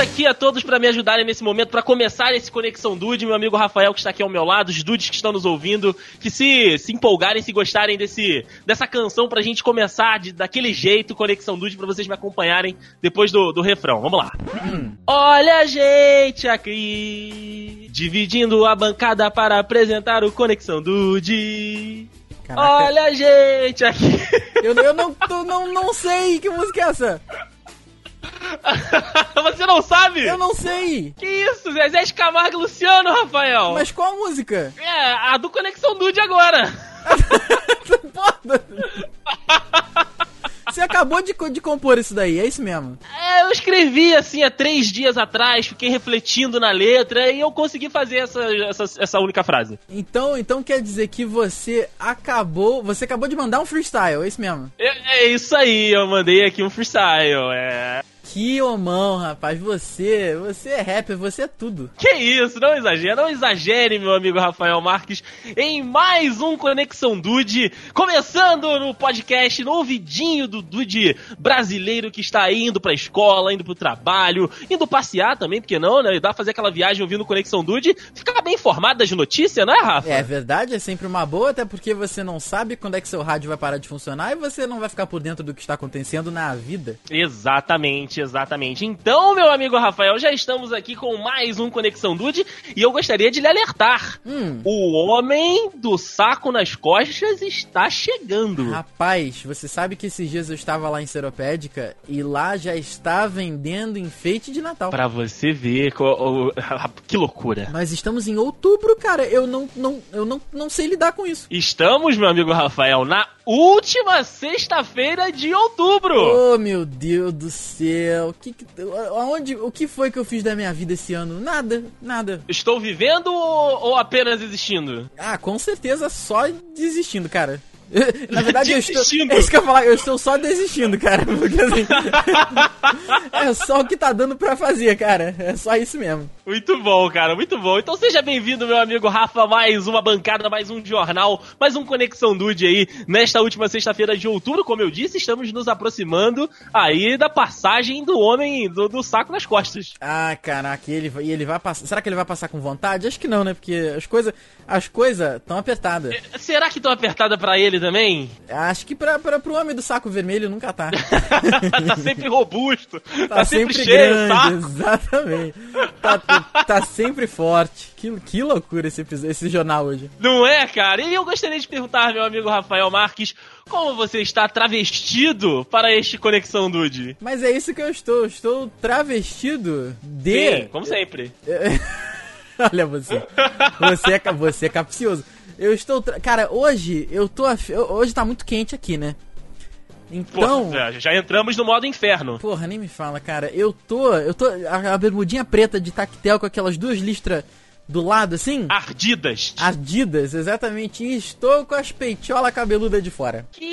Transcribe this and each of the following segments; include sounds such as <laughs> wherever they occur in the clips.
aqui a todos para me ajudarem nesse momento, para começar esse Conexão Dude, meu amigo Rafael que está aqui ao meu lado, os dudes que estão nos ouvindo, que se, se empolgarem, se gostarem desse, dessa canção pra gente começar de, daquele jeito, Conexão Dude, pra vocês me acompanharem depois do, do refrão. Vamos lá. Hum. Olha a gente aqui, dividindo a bancada para apresentar o Conexão Dude. Caraca. Olha a gente aqui. Eu, eu não, não, não sei que música é essa. <laughs> Você não sabe? Eu não sei. Que isso? Zezé de Camargo e Luciano, Rafael. Mas qual música? É, a do Conexão Dude agora. <laughs> Você acabou de, de compor isso daí, é isso mesmo? É, eu escrevi assim há três dias atrás, fiquei refletindo na letra e eu consegui fazer essa, essa, essa única frase. Então, então quer dizer que você acabou. Você acabou de mandar um freestyle, é isso mesmo? É, é isso aí, eu mandei aqui um freestyle. É. Que homão, rapaz. Você, você é rapper, você é tudo. Que isso, não exagere, não exagere, meu amigo Rafael Marques, em mais um Conexão Dude, começando no podcast, no ouvidinho do Dude brasileiro que está indo pra escola, indo pro trabalho, indo passear também, porque não, né? Dá pra fazer aquela viagem ouvindo Conexão Dude, ficar bem informado das notícias, não é, Rafa? É verdade, é sempre uma boa, até porque você não sabe quando é que seu rádio vai parar de funcionar e você não vai ficar por dentro do que está acontecendo na vida. Exatamente exatamente. Então, meu amigo Rafael, já estamos aqui com mais um Conexão Dude e eu gostaria de lhe alertar. Hum. O homem do saco nas costas está chegando. Rapaz, você sabe que esses dias eu estava lá em Seropédica e lá já está vendendo enfeite de Natal. Para você ver <laughs> que loucura. Mas estamos em outubro, cara. Eu não, não, eu não, não sei lidar com isso. Estamos, meu amigo Rafael, na última sexta-feira de outubro. Oh, meu Deus do céu. O que, aonde, o que foi que eu fiz da minha vida esse ano? Nada, nada. Estou vivendo ou, ou apenas existindo? Ah, com certeza só desistindo, cara. <laughs> Na verdade, eu estou. <laughs> É isso que eu falar, eu estou só desistindo, cara. Porque assim. <laughs> é só o que tá dando pra fazer, cara. É só isso mesmo. Muito bom, cara, muito bom. Então seja bem-vindo, meu amigo Rafa, mais uma bancada, mais um jornal, mais um Conexão Dude aí. Nesta última sexta-feira de outubro, como eu disse, estamos nos aproximando aí da passagem do homem do, do saco nas costas. Ah, caraca, e ele, e ele vai passar. Será que ele vai passar com vontade? Acho que não, né? Porque as coisas as coisas estão apertadas. É, será que estão apertadas para ele também? Acho que pra, pra, pro homem do saco vermelho nunca tá. <laughs> tá sempre robusto. Tá, tá sempre, sempre, cheio, grande, saco. Exatamente. Tá, tá sempre forte. Que, que loucura esse, esse jornal hoje. Não é, cara? E eu gostaria de perguntar, meu amigo Rafael Marques, como você está travestido para este Conexão Dude? Mas é isso que eu estou. Estou travestido de. Sim, como sempre. <laughs> Olha você. Você é, você é capcioso. Eu estou. Cara, hoje eu tô. Hoje tá muito quente aqui, né? Então. Porra, já entramos no modo inferno. Porra, nem me fala, cara. Eu tô. Eu tô. A, a bermudinha preta de tactel com aquelas duas listras do lado, assim? Ardidas. Ardidas, exatamente. E estou com as peitiolas cabeludas de fora. Que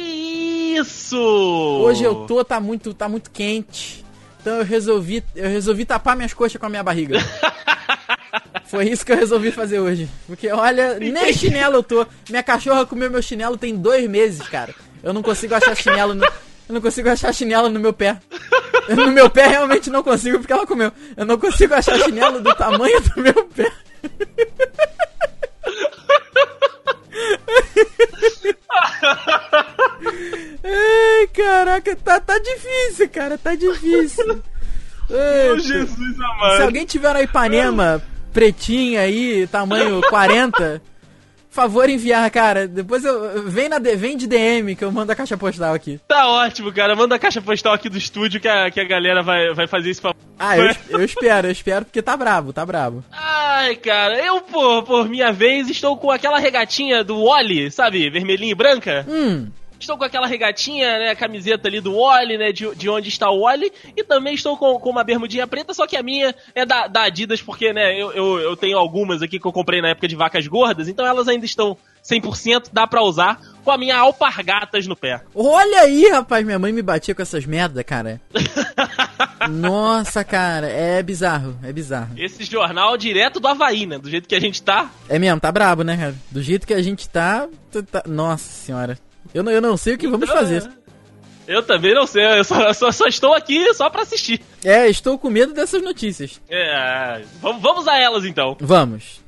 isso! Hoje eu tô, tá muito, tá muito quente. Então eu resolvi, eu resolvi tapar minhas coxas com a minha barriga. <laughs> Foi isso que eu resolvi fazer hoje. Porque, olha, nem chinelo eu tô. Minha cachorra comeu meu chinelo tem dois meses, cara. Eu não consigo achar chinelo no... Eu não consigo achar chinelo no meu pé. No meu pé realmente não consigo porque ela comeu. Eu não consigo achar chinelo do tamanho do meu pé. Ai, caraca, tá, tá difícil, cara, tá difícil. Meu Jesus amado. Se alguém tiver na Ipanema, pretinha aí, tamanho <laughs> 40, favor enviar, cara. Depois eu. Vem, na, vem de DM que eu mando a caixa postal aqui. Tá ótimo, cara. Manda a caixa postal aqui do estúdio que a, que a galera vai, vai fazer isso pra. Ah, eu, <laughs> eu espero, eu espero, porque tá brabo, tá brabo. Ai, cara, eu, por, por minha vez, estou com aquela regatinha do Wally, sabe? Vermelhinha e branca. Hum. Estou com aquela regatinha, né? Camiseta ali do Wally, né? De, de onde está o Wally. E também estou com, com uma bermudinha preta, só que a minha é da, da Adidas, porque, né? Eu, eu, eu tenho algumas aqui que eu comprei na época de vacas gordas, então elas ainda estão 100%, dá pra usar com a minha alpargatas no pé. Olha aí, rapaz, minha mãe me batia com essas merda, cara. <laughs> Nossa, cara, é bizarro, é bizarro. Esse jornal direto do Havaí, né? Do jeito que a gente tá. É mesmo, tá brabo, né, cara? Do jeito que a gente tá. tá... Nossa senhora. Eu não, eu não sei o que vamos então, fazer. Eu também não sei, eu só, só, só estou aqui só pra assistir. É, estou com medo dessas notícias. É, vamos, vamos a elas então. Vamos.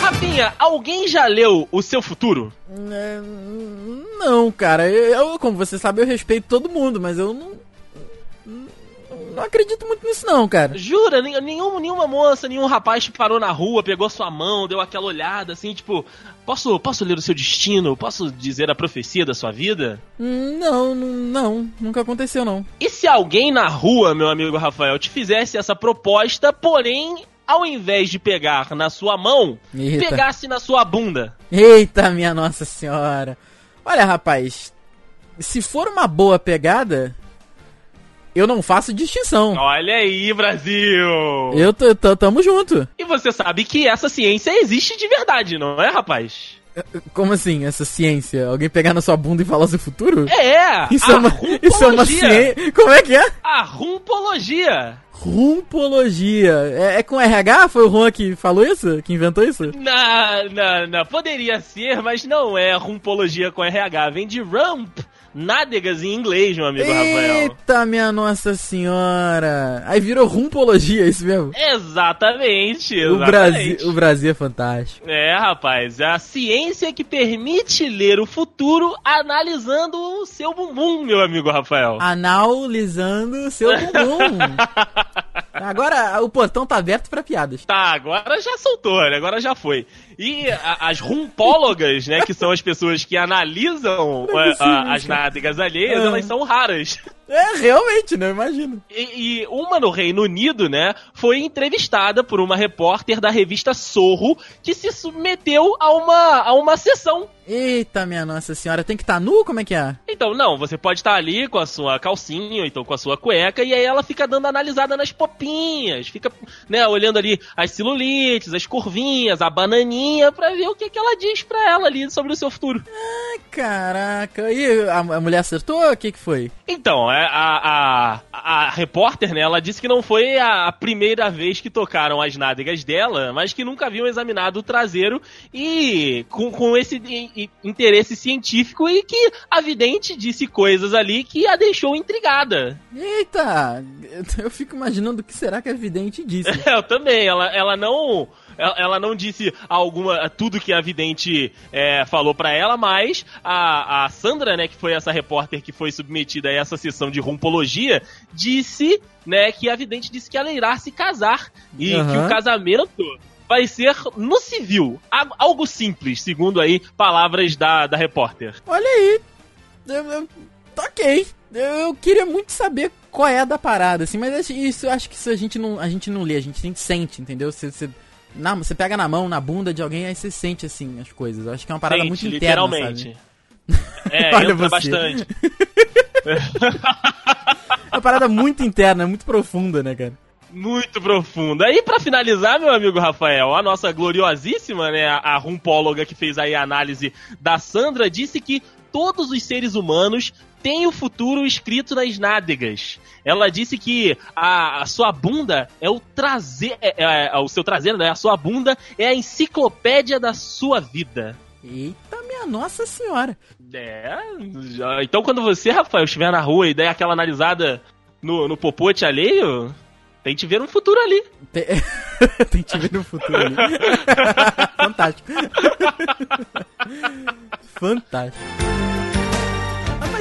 Rafinha, alguém já leu O Seu Futuro? É, não, cara. Eu, como você sabe, eu respeito todo mundo, mas eu não. Não acredito muito nisso, não, cara. Jura? Nenhum, nenhuma moça, nenhum rapaz te parou na rua, pegou sua mão, deu aquela olhada assim, tipo, posso, posso ler o seu destino? Posso dizer a profecia da sua vida? Não, não, nunca aconteceu, não. E se alguém na rua, meu amigo Rafael, te fizesse essa proposta, porém ao invés de pegar na sua mão, Eita. pegasse na sua bunda. Eita, minha Nossa Senhora. Olha, rapaz, se for uma boa pegada, eu não faço distinção. Olha aí, Brasil! Eu tamo junto. E você sabe que essa ciência existe de verdade, não é, rapaz? Como assim, essa ciência? Alguém pegar na sua bunda e falar seu futuro? É! Isso, é uma, isso é uma ciência. Como é que é? A rumpologia! Rumpologia. É, é, com RH? Foi o Juan que falou isso? Que inventou isso? Não, não, não. Poderia ser, mas não é rumpologia com RH. Vem de rump nádegas em inglês, meu amigo Eita, Rafael. Eita, minha Nossa Senhora! Aí virou rumpologia, é isso mesmo? Exatamente, exatamente. O Brasil, o Brasil é fantástico. É, rapaz, é a ciência que permite ler o futuro analisando o seu bumbum, meu amigo Rafael. Analisando o seu bumbum. <laughs> Agora o portão tá aberto para piadas. Tá, agora já soltou, agora já foi. E a, as rumpólogas, né, que são as pessoas que analisam a, a, as nádegas alheias, é. elas são raras. É, realmente, né? Imagino. E, e, uma no Reino Unido, né, foi entrevistada por uma repórter da revista Sorro que se submeteu a uma, a uma sessão. Eita, minha Nossa Senhora, tem que estar tá nu? Como é que é? Então, não, você pode estar tá ali com a sua calcinha, ou então com a sua cueca, e aí ela fica dando analisada nas popinhas, fica, né, olhando ali as celulites, as curvinhas, a bananinha, pra ver o que, que ela diz pra ela ali sobre o seu futuro. Ah, caraca. E a, a mulher acertou? O que que foi? Então, é, a, a, a repórter, né, ela disse que não foi a primeira vez que tocaram as nádegas dela, mas que nunca haviam examinado o traseiro e com, com esse interesse científico e que a vidente disse coisas ali que a deixou intrigada. Eita! Eu fico imaginando o que será que a vidente disse. <laughs> eu também, ela, ela não ela não disse alguma tudo que a vidente é, falou para ela, mas a, a Sandra, né, que foi essa repórter que foi submetida a essa sessão de rumpologia, disse, né, que a vidente disse que ela irá se casar e uhum. que o casamento vai ser no civil, algo simples, segundo aí palavras da, da repórter. Olha aí, eu, eu, ok. Eu queria muito saber qual é a da parada, assim, mas isso eu acho que isso a gente não, a gente não lê, a gente, a gente sente, entendeu? Você, você na, você pega na mão, na bunda de alguém, aí você sente assim as coisas. Eu acho que é uma parada sente, muito interna, literalmente. É, <laughs> Olha entra você. bastante. é uma parada muito interna, muito profunda, né, cara? Muito profunda. E para finalizar, meu amigo Rafael, a nossa gloriosíssima, né, a rumpóloga que fez aí a análise da Sandra, disse que todos os seres humanos têm o futuro escrito nas nádegas. Ela disse que a, a sua bunda é o trazer, é, é, é, o seu traseiro, né? A sua bunda é a enciclopédia da sua vida. Eita, minha nossa senhora. É, então quando você, Rafael, estiver na rua e der aquela analisada no, no popote alheio, tem que ver um futuro ali. Tem, <laughs> tem que ver um futuro ali. <laughs> Fantástico. Fantástico.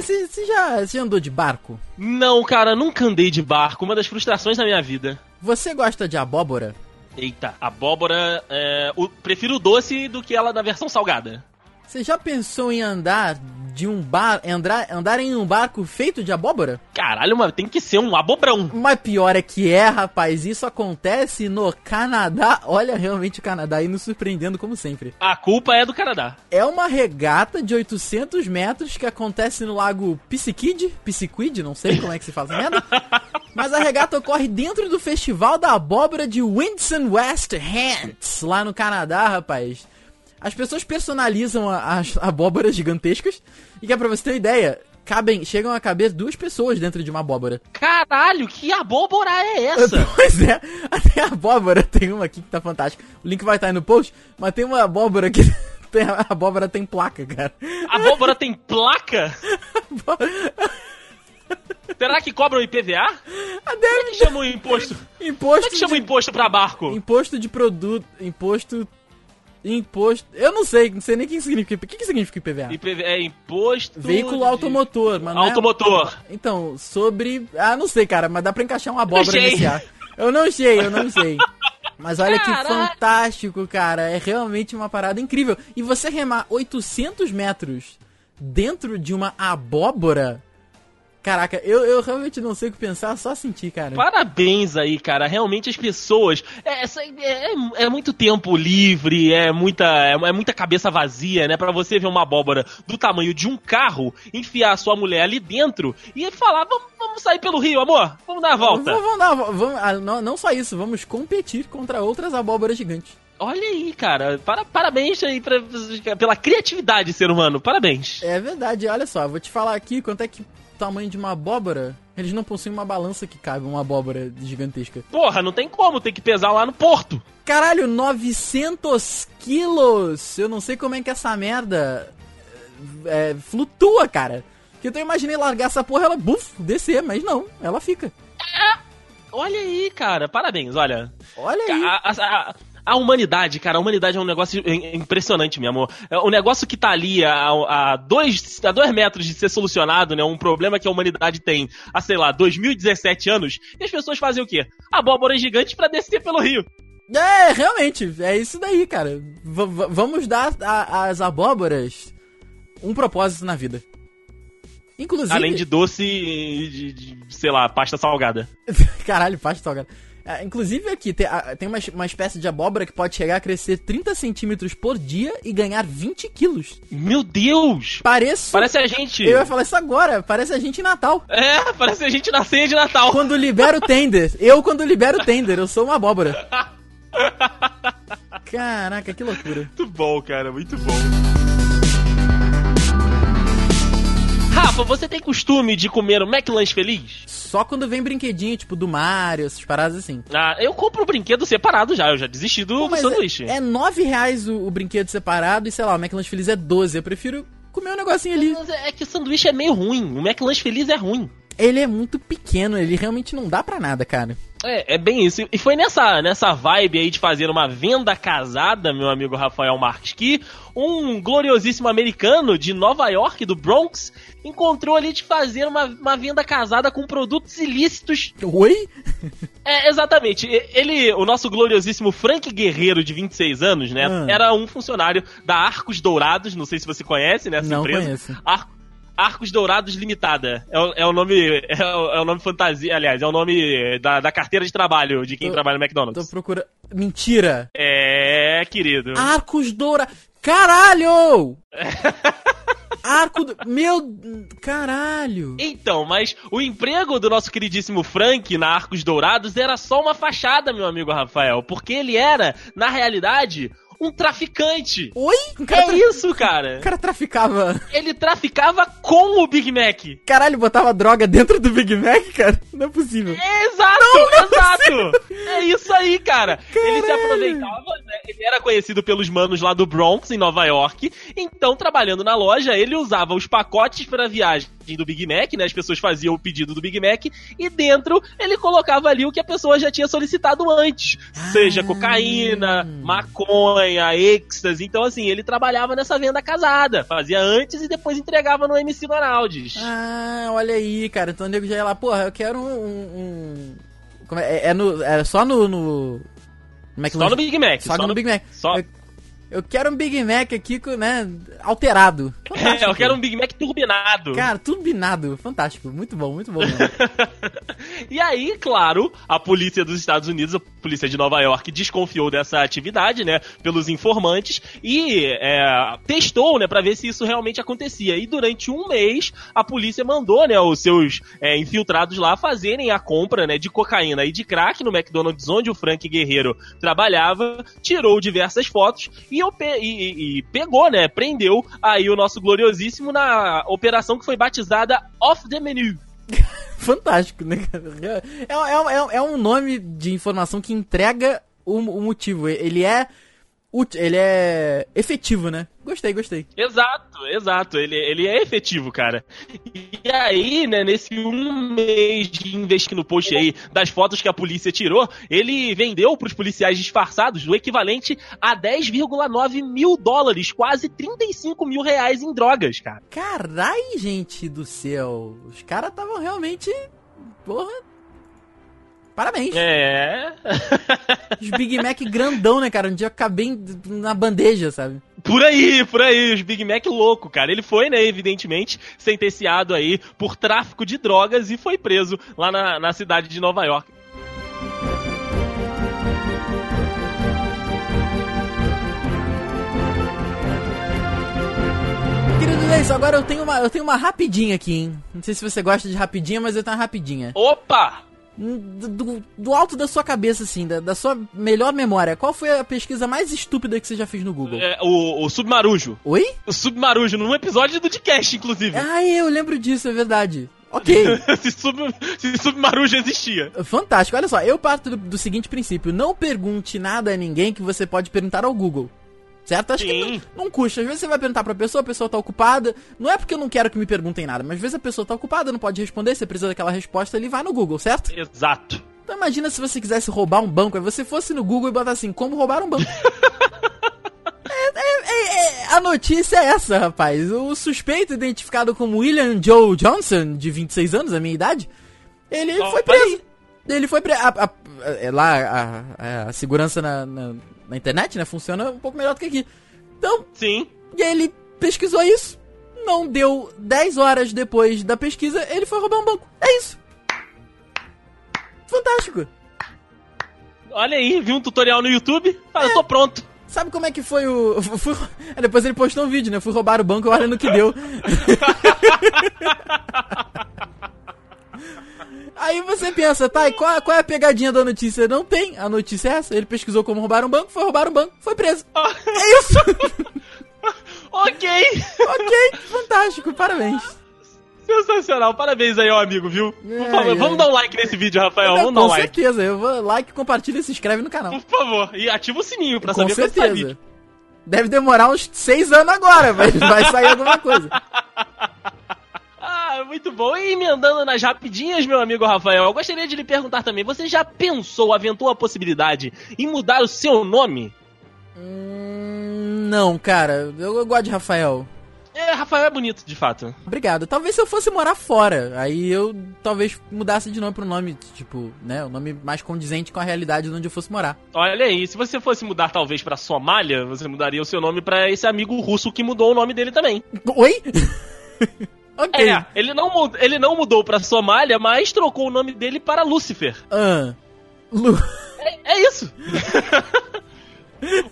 Mas você, já, você andou de barco? Não, cara, nunca andei de barco. Uma das frustrações da minha vida. Você gosta de abóbora? Eita, abóbora. É, o, prefiro doce do que ela na versão salgada. Você já pensou em andar de um bar, andar, andar em um barco feito de abóbora? Caralho, mas tem que ser um abobrão. Mas pior é que é, rapaz, isso acontece no Canadá. Olha, realmente o Canadá aí nos surpreendendo como sempre. A culpa é do Canadá. É uma regata de 800 metros que acontece no lago Pisciquid, Pisciquid, não sei como é que se faz merda. <laughs> Mas a regata ocorre dentro do Festival da Abóbora de Windsor West Hants, lá no Canadá, rapaz. As pessoas personalizam as abóboras gigantescas. E que é pra você ter uma ideia, cabem, chegam a caber duas pessoas dentro de uma abóbora. Caralho, que abóbora é <laughs> essa? Pois é, até a abóbora tem uma aqui que tá fantástica. O link vai estar aí no post, mas tem uma abóbora que <laughs> tem, a abóbora tem placa, cara. A abóbora tem placa? <laughs> Será que cobram IPVA? Ah, Como é que chama o imposto? Imposto Como é que chama o imposto pra barco? imposto de produto, imposto imposto, eu não sei, não sei nem o que significa. O que, que significa IPVA? IPVA é imposto. Veículo de- automotor, mas não é- Automotor. Então, sobre. Ah, não sei, cara, mas dá pra encaixar uma abóbora Achei. nesse ar. Eu não sei, eu não sei. <laughs> Mas olha que Caralho. fantástico, cara. É realmente uma parada incrível. E você remar 800 metros dentro de uma abóbora. Caraca, eu, eu realmente não sei o que pensar, só sentir, cara. Parabéns aí, cara. Realmente as pessoas. É, é, é muito tempo livre, é muita, é, é muita cabeça vazia, né? Pra você ver uma abóbora do tamanho de um carro, enfiar a sua mulher ali dentro e falar: vamos, vamos sair pelo rio, amor? Vamos dar a volta. Vamos, vamos dar, vamos, ah, não, não só isso, vamos competir contra outras abóboras gigantes. Olha aí, cara. Para, parabéns aí pra- pela criatividade, ser humano. Parabéns. É verdade, olha só, vou te falar aqui quanto é que o tamanho de uma abóbora. Eles não possuem uma balança que cabe uma abóbora gigantesca. Porra, não tem como, tem que pesar lá no porto. Caralho, 900 quilos! Eu não sei como é que essa merda é, flutua, cara. Porque eu imaginei largar essa porra, ela buf, descer, mas não, ela fica. Olha aí, cara. Parabéns, olha. Olha aí. A, a- a- a humanidade, cara, a humanidade é um negócio im- impressionante, meu amor. É um negócio que tá ali a, a, dois, a dois metros de ser solucionado, né? Um problema que a humanidade tem há, sei lá, 2017 anos. E as pessoas fazem o quê? Abóbora gigante pra descer pelo rio. É, realmente, é isso daí, cara. V- vamos dar às abóboras um propósito na vida. Inclusive. Além de doce e de, de, sei lá, pasta salgada. <laughs> Caralho, pasta salgada. Ah, inclusive aqui, tem, ah, tem uma, uma espécie de abóbora que pode chegar a crescer 30 centímetros por dia e ganhar 20 quilos. Meu Deus! Pareço. Parece a gente. Eu ia falar isso agora, parece a gente em Natal. É, parece a gente na ceia de Natal. Quando libero o tender. Eu, quando libero o tender, eu sou uma abóbora. <laughs> Caraca, que loucura. Muito bom, cara, muito bom. Rafa, você tem costume de comer um McLanche feliz? Só quando vem brinquedinho, tipo do Mario, essas paradas assim. Ah, eu compro o brinquedo separado já, eu já desisti do, Pô, do sanduíche. é, é 9 reais o, o brinquedo separado e sei lá, o McLanche Feliz é 12. Eu prefiro comer um negocinho ali. Mas é que o sanduíche é meio ruim, o McLanche feliz é ruim. Ele é muito pequeno, ele realmente não dá pra nada, cara. É, é bem isso. E foi nessa, nessa vibe aí de fazer uma venda casada, meu amigo Rafael Marques, que um gloriosíssimo americano de Nova York, do Bronx, encontrou ali de fazer uma, uma venda casada com produtos ilícitos. Oi? <laughs> É, exatamente. Ele, o nosso gloriosíssimo Frank Guerreiro, de 26 anos, né? Ah. Era um funcionário da Arcos Dourados, não sei se você conhece, né? Essa Não empresa. conheço. Ar- Arcos Dourados Limitada. É o, é o nome. É o, é o nome fantasia, aliás, é o nome da, da carteira de trabalho de quem Tô- trabalha no Tô McDonald's. procurando. Mentira! É, querido. Arcos Doura. Caralho! <laughs> Arco. do- Meu. Caralho! Então, mas o emprego do nosso queridíssimo Frank na Arcos Dourados era só uma fachada, meu amigo Rafael, porque ele era, na realidade, um traficante. Oi? Cara, É isso, cara. o cara traficava. Ele traficava com o Big Mac. Caralho, botava droga dentro do Big Mac, cara? Não é possível. Exato, exato. É isso aí, cara. Ele se aproveitava? Ele era conhecido pelos manos lá do Bronx, em Nova York. Então, trabalhando na loja, ele usava os pacotes para viagem do Big Mac, né? As pessoas faziam o pedido do Big Mac e dentro ele colocava ali o que a pessoa já tinha solicitado antes. Seja cocaína, maconha, êxtase. Então, assim, ele trabalhava nessa venda casada. Fazia antes e depois entregava no MC Donalds. Ah, olha aí, cara. Então o nego já ia lá, porra, eu quero um. um- é, é, é no, é só no. no... no Só no Big Mac. Só, no, Big Mac. Só... Eu, eu quero um Big Mac aqui, né? Alterado. <laughs> É, Fantástico. eu quero um Big Mac turbinado. Cara, turbinado. Fantástico. Muito bom, muito bom. <laughs> e aí, claro, a polícia dos Estados Unidos, polícia de Nova York desconfiou dessa atividade, né, pelos informantes e é, testou, né, para ver se isso realmente acontecia. E durante um mês a polícia mandou, né, os seus é, infiltrados lá fazerem a compra, né, de cocaína e de crack no McDonald's onde o Frank Guerreiro trabalhava, tirou diversas fotos e, e, e pegou, né, prendeu aí o nosso gloriosíssimo na operação que foi batizada Off the Menu. <laughs> Fantástico, né? É, é, é, é, um nome de informação que entrega o, o motivo. Ele é ele é efetivo, né? Gostei, gostei. Exato, exato. Ele, ele é efetivo, cara. E aí, né, nesse um mês de investir no post aí das fotos que a polícia tirou, ele vendeu pros policiais disfarçados o equivalente a 10,9 mil dólares, quase 35 mil reais em drogas, cara. Carai, gente do céu. Os caras estavam realmente. Porra, Parabéns. É. Os Big Mac grandão, né, cara? Um dia acabei na bandeja, sabe? Por aí, por aí, os Big Mac louco, cara. Ele foi, né, evidentemente, sentenciado aí por tráfico de drogas e foi preso lá na, na cidade de Nova York. Querido Leison, agora eu tenho, uma, eu tenho uma rapidinha aqui, hein? Não sei se você gosta de rapidinha, mas eu tenho uma rapidinha. Opa! Do, do, alto da sua cabeça, assim, da, da, sua melhor memória, qual foi a pesquisa mais estúpida que você já fez no Google? É, o, o Submarujo. Oi? O Submarujo, num episódio do Dcast, inclusive. <laughs> Ah, eu lembro disso, é verdade. Ok. <laughs> se, sub, se Submarujo existia. Fantástico. Olha só, eu parto do, do seguinte princípio: não pergunte nada a ninguém que você pode perguntar ao Google. Certo? Acho Sim. que não, não, custa. Às vezes você vai perguntar pra pessoa, a pessoa tá ocupada. Não é porque eu não quero que me perguntem nada, mas às vezes a pessoa tá ocupada, não pode responder, você precisa daquela resposta, ele vai no Google, certo? Exato. Então imagina se você quisesse roubar um banco, aí você fosse no Google e botar assim, como roubar um banco. <laughs> É, é, é, é, a notícia é essa, rapaz. O suspeito, identificado como William Joe Johnson, de 26 anos, a minha idade, ele oh, foi preso. Ele foi preso. Lá, a, a, a segurança na, na na internet, né? Funciona um pouco melhor do que aqui. Então. Sim. E aí ele pesquisou isso. Não deu 10 horas depois da pesquisa, ele foi roubar um banco. É isso. Fantástico. Olha aí, viu um tutorial no YouTube? Ah, é. eu tô pronto. Sabe como é que foi o. <laughs> Fui... Depois ele postou um vídeo, né? Fui roubar o banco, olha no que deu. <laughs> Aí você pensa, tá, e qual, qual, é a pegadinha da notícia? Não tem. A notícia é essa. Ele pesquisou como roubar um banco, foi roubar um banco, foi preso. <laughs> é isso! <laughs> ok! ok, fantástico, parabéns. Sensacional, parabéns aí, ó amigo, viu? Por favor, vamos dar um like nesse vídeo, Rafael. Não, vamos dar um like. Com certeza, eu vou like, compartilha e se inscreve no canal. Por favor, e ativa o sininho pra com saber certeza. quando sair. Deve demorar uns seis anos agora, mas vai sair alguma coisa. <laughs> Ah, muito bom. E emendando nas rapidinhas, meu amigo Rafael, eu gostaria de lhe perguntar também: você já pensou, aventou a possibilidade em mudar o seu nome? Hum, não, cara. Eu, eu gosto de Rafael. É, Rafael é bonito, de fato. Obrigado. Talvez se eu fosse morar fora, aí eu talvez mudasse de nome pro nome, tipo, né, o um nome mais condizente com a realidade de onde eu fosse morar. Olha aí, se você fosse mudar talvez pra Somália, você mudaria o seu nome para esse amigo russo que mudou o nome dele também. Oi? <laughs> Ok. É, ele não, ele não mudou pra Somália, mas trocou o nome dele para Lúcifer. Ah. Lu... É, é isso. <laughs>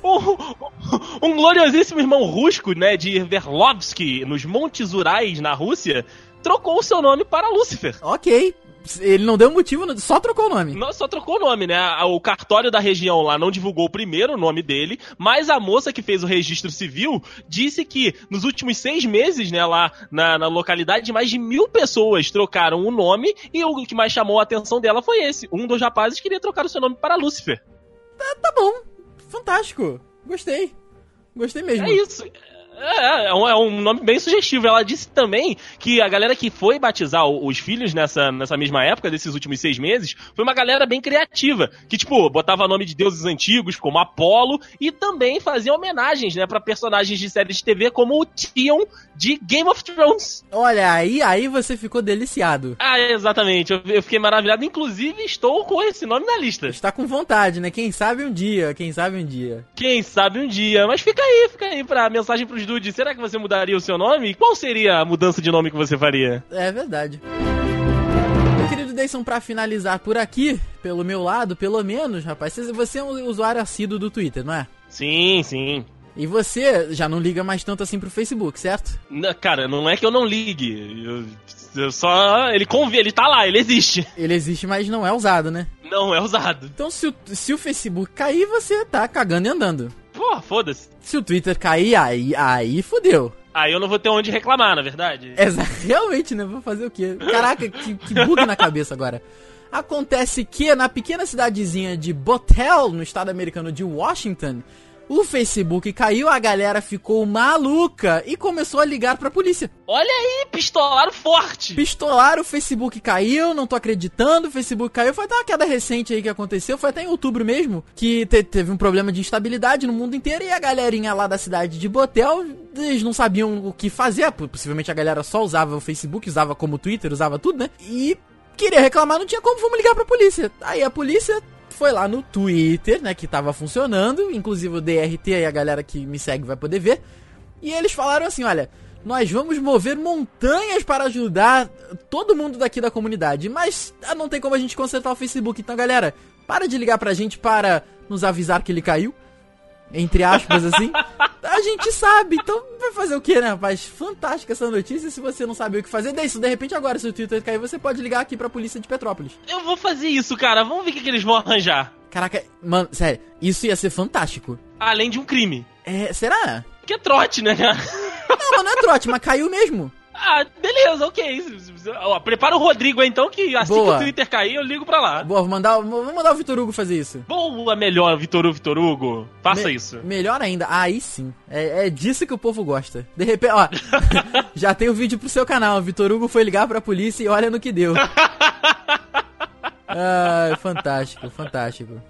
um, um, gloriosíssimo irmão rusco, né, de Verlovsky, nos Montes Urais, na Rússia, trocou o seu nome para Lúcifer. Ok, ele não deu motivo, só trocou o nome. Não, só trocou o nome, né? O cartório da região lá não divulgou primeiro o nome dele, mas a moça que fez o registro civil disse que nos últimos seis meses, né, lá na, na localidade, mais de mil pessoas trocaram o nome e o que mais chamou a atenção dela foi esse. Um dos rapazes queria trocar o seu nome para Lúcifer. Tá, tá bom. Fantástico. Gostei. Gostei mesmo. É isso. É, é um, é um, nome bem sugestivo. Ela disse também que a galera que foi batizar os filhos nessa, nessa mesma época, desses últimos seis meses, foi uma galera bem criativa. Que, tipo, botava nome de deuses antigos, como Apolo, e também fazia homenagens, né, pra personagens de séries de TV como o Tion de Game of Thrones. Olha, aí, aí você ficou deliciado. Ah, exatamente. Eu, eu fiquei maravilhado. Inclusive, estou com esse nome na lista. Está com vontade, né? Quem sabe um dia, quem sabe um dia. Quem sabe um dia. Mas fica aí, fica aí pra mensagem pros Dude, será que você mudaria o seu nome? Qual seria a mudança de nome que você faria? É verdade. Deison, pra finalizar por aqui, pelo meu lado, pelo menos, rapaz, você é um usuário assíduo do Twitter, não é? Sim, sim. E você já não liga mais tanto assim pro Facebook, certo? Não, cara, não é que eu não ligue. Eu, eu só. Ele convê, ele tá lá, ele existe. <laughs> Ele existe, mas não é usado, né? Não é usado. Então se o, se o Facebook cair, você tá cagando e andando. Pô, foda-se. Se o Twitter cair, aí, aí fudeu. Aí eu não vou ter onde reclamar, na verdade. <laughs> Exa realmente, né? Vou fazer o quê? Caraca, que, que bug na cabeça agora. Acontece que na pequena cidadezinha de Bothell, no estado americano de Washington, o Facebook caiu, a galera ficou maluca e começou a ligar pra polícia. Olha aí, pistolaram forte. Pistolaram, o Facebook caiu, não tô acreditando, o Facebook caiu. Foi até uma queda recente aí que aconteceu, foi até em outubro mesmo, que te teve um problema de instabilidade no mundo inteiro e a galerinha lá da cidade de Botel, eles não sabiam o que fazer, possivelmente a galera só usava o Facebook, usava como Twitter, usava tudo, né? E queria reclamar, não tinha como, vamos ligar pra polícia. Aí a polícia foi lá no Twitter, né, que tava funcionando, inclusive o DRT aí a galera que me segue vai poder ver. E eles falaram assim, olha, nós vamos mover montanhas para ajudar todo mundo daqui da comunidade, mas ah, não tem como a gente consertar o Facebook. Então, galera, para de ligar pra gente para nos avisar que ele caiu. Entre aspas, assim. a gente sabe, então vai fazer o que, né, rapaz? Fantástica essa notícia. Se você não sabe o que fazer, isso de repente agora, se o Twitter cair, você pode ligar aqui pra polícia de Petrópolis. Eu vou fazer isso, cara. Vamos ver o que, que eles vão arranjar. Caraca, mano, sério, isso ia ser fantástico. Além de um crime. É, será? Que é trote, né, cara? Não, mas não é trote, mas caiu mesmo. Ah, beleza, ok. Ó, prepara o Rodrigo aí, então, que assim Boa. que o Twitter cair, eu ligo pra lá. Boa, vou mandar, vou mandar o Vitor Hugo fazer isso. Boa, melhor, Vitor Hugo, Vitor Hugo. Faça Me isso. Melhor ainda, aí sim. É, é, disso que o povo gosta. De repente, ó, <laughs> <laughs> já tem o um vídeo pro seu canal. Vitor Hugo foi ligar pra polícia e olha no que deu. <laughs> ah, fantástico, fantástico.